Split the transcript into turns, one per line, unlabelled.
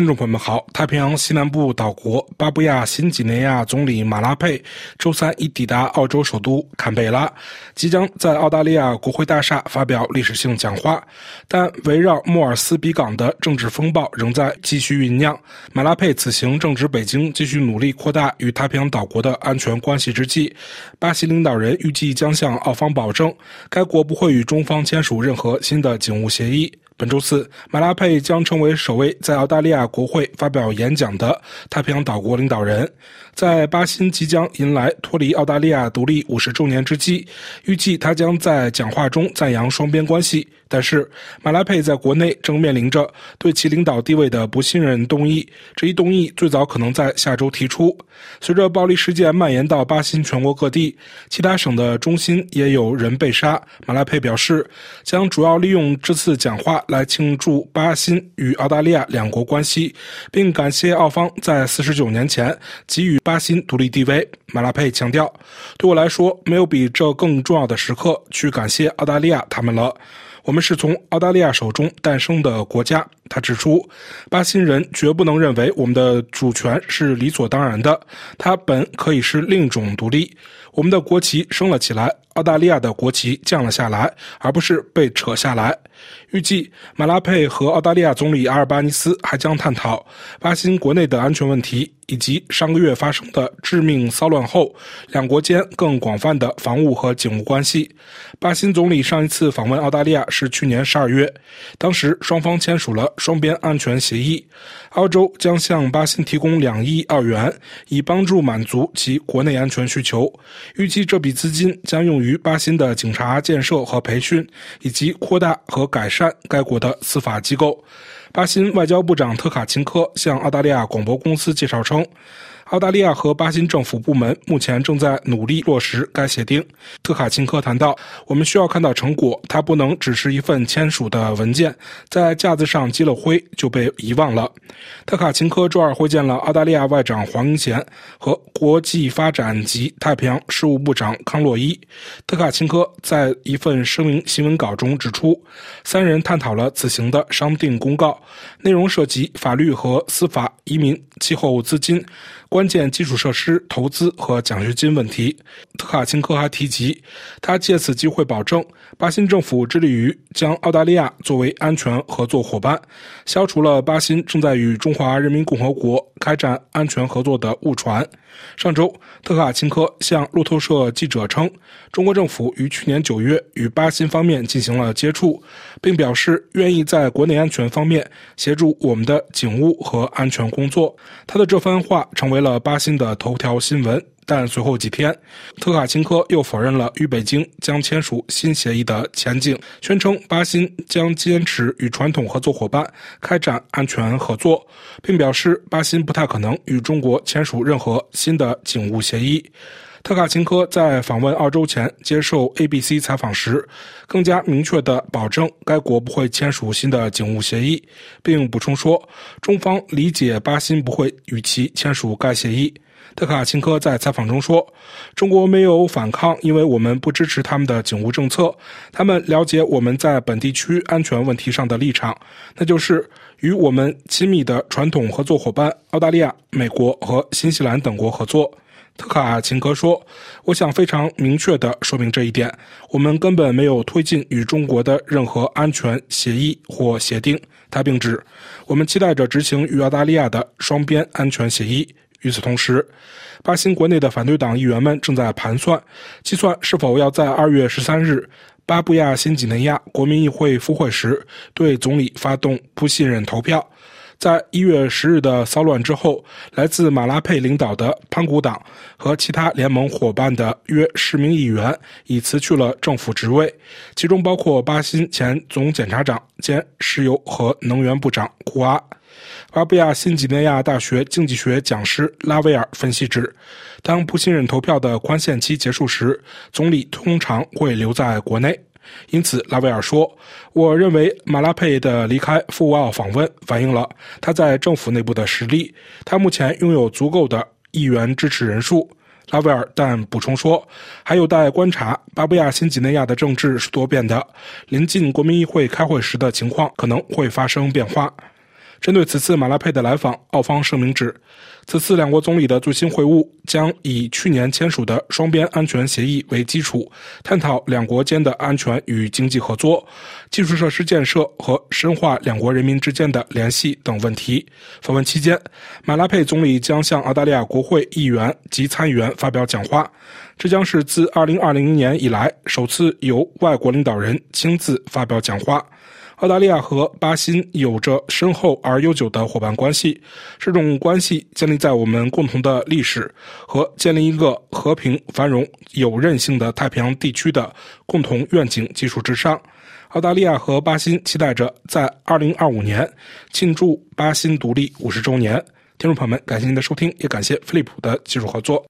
听众朋友们好，太平洋西南部岛国巴布亚新几内亚总理马拉佩周三已抵达澳洲首都坎贝拉，即将在澳大利亚国会大厦发表历史性讲话。但围绕莫尔斯比港的政治风暴仍在继续酝酿。马拉佩此行正值北京继续努力扩大与太平洋岛国的安全关系之际，巴西领导人预计将向澳方保证，该国不会与中方签署任何新的警务协议。本周四，马拉佩将成为首位在澳大利亚国会发表演讲的太平洋岛国领导人。在巴新即将迎来脱离澳大利亚独立五十周年之际，预计他将在讲话中赞扬双边关系。但是，马拉佩在国内正面临着对其领导地位的不信任动议，这一动议最早可能在下周提出。随着暴力事件蔓延到巴新全国各地，其他省的中心也有人被杀。马拉佩表示，将主要利用这次讲话来庆祝巴新与澳大利亚两国关系，并感谢澳方在四十九年前给予巴新独立地位。马拉佩强调：“对我来说，没有比这更重要的时刻去感谢澳大利亚他们了。”我们是从澳大利亚手中诞生的国家，他指出，巴新人绝不能认为我们的主权是理所当然的，它本可以是另一种独立。我们的国旗升了起来，澳大利亚的国旗降了下来，而不是被扯下来。预计马拉佩和澳大利亚总理阿尔巴尼斯还将探讨巴新国内的安全问题。以及上个月发生的致命骚乱后，两国间更广泛的防务和警务关系。巴新总理上一次访问澳大利亚是去年十二月，当时双方签署了双边安全协议。澳洲将向巴新提供两亿澳元，以帮助满足其国内安全需求。预计这笔资金将用于巴新的警察建设和培训，以及扩大和改善该国的司法机构。巴新外交部长特卡钦科向澳大利亚广播公司介绍称。澳大利亚和巴新政府部门目前正在努力落实该协定。特卡钦科谈到：“我们需要看到成果，它不能只是一份签署的文件，在架子上积了灰就被遗忘了。”特卡钦科周二会见了澳大利亚外长黄英贤和国际发展及太平洋事务部长康洛伊。特卡钦科在一份声明新闻稿中指出，三人探讨了此行的商定公告，内容涉及法律和司法、移民、气候、资金。关键基础设施投资和奖学金问题，特卡钦科还提及，他借此机会保证，巴新政府致力于将澳大利亚作为安全合作伙伴，消除了巴新正在与中华人民共和国开展安全合作的误传。上周，特卡钦科向路透社记者称，中国政府于去年九月与巴新方面进行了接触，并表示愿意在国内安全方面协助我们的警务和安全工作。他的这番话成为了巴新的头条新闻。但随后几天，特卡钦科又否认了与北京将签署新协议的前景，宣称巴新将坚持与传统合作伙伴开展安全合作，并表示巴新不太可能与中国签署任何新的警务协议。特卡钦科在访问澳洲前接受 ABC 采访时，更加明确地保证该国不会签署新的警务协议，并补充说，中方理解巴新不会与其签署该协议。特卡钦科在采访中说：“中国没有反抗，因为我们不支持他们的警务政策。他们了解我们在本地区安全问题上的立场，那就是与我们亲密的传统合作伙伴澳大利亚、美国和新西兰等国合作。”特卡钦科说：“我想非常明确地说明这一点，我们根本没有推进与中国的任何安全协议或协定。”他并指：“我们期待着执行与澳大利亚的双边安全协议。”与此同时，巴新国内的反对党议员们正在盘算，计算是否要在二月十三日巴布亚新几内亚国民议会复会时对总理发动不信任投票。在一月十日的骚乱之后，来自马拉佩领导的潘古党和其他联盟伙伴的约十名议员已辞去了政府职位，其中包括巴新前总检察长兼石油和能源部长库阿。巴布亚新几内亚大学经济学讲师拉威尔分析指，当不信任投票的宽限期结束时，总理通常会留在国内。因此，拉威尔说：“我认为马拉佩的离开赴澳访问反映了他在政府内部的实力。他目前拥有足够的议员支持人数。”拉威尔但补充说：“还有待观察。巴布亚新几内亚的政治是多变的，临近国民议会开会时的情况可能会发生变化。”针对此次马拉佩的来访，澳方声明指，此次两国总理的最新会晤将以去年签署的双边安全协议为基础，探讨两国间的安全与经济合作、基础设施建设和深化两国人民之间的联系等问题。访问期间，马拉佩总理将向澳大利亚国会议员及参议员发表讲话，这将是自2020年以来首次由外国领导人亲自发表讲话。澳大利亚和巴新有着深厚而悠久的伙伴关系，这种关系建立在我们共同的历史和建立一个和平、繁荣、有韧性的太平洋地区的共同愿景基础之上。澳大利亚和巴新期待着在2025年庆祝巴新独立五十周年。听众朋友们，感谢您的收听，也感谢飞利浦的技术合作。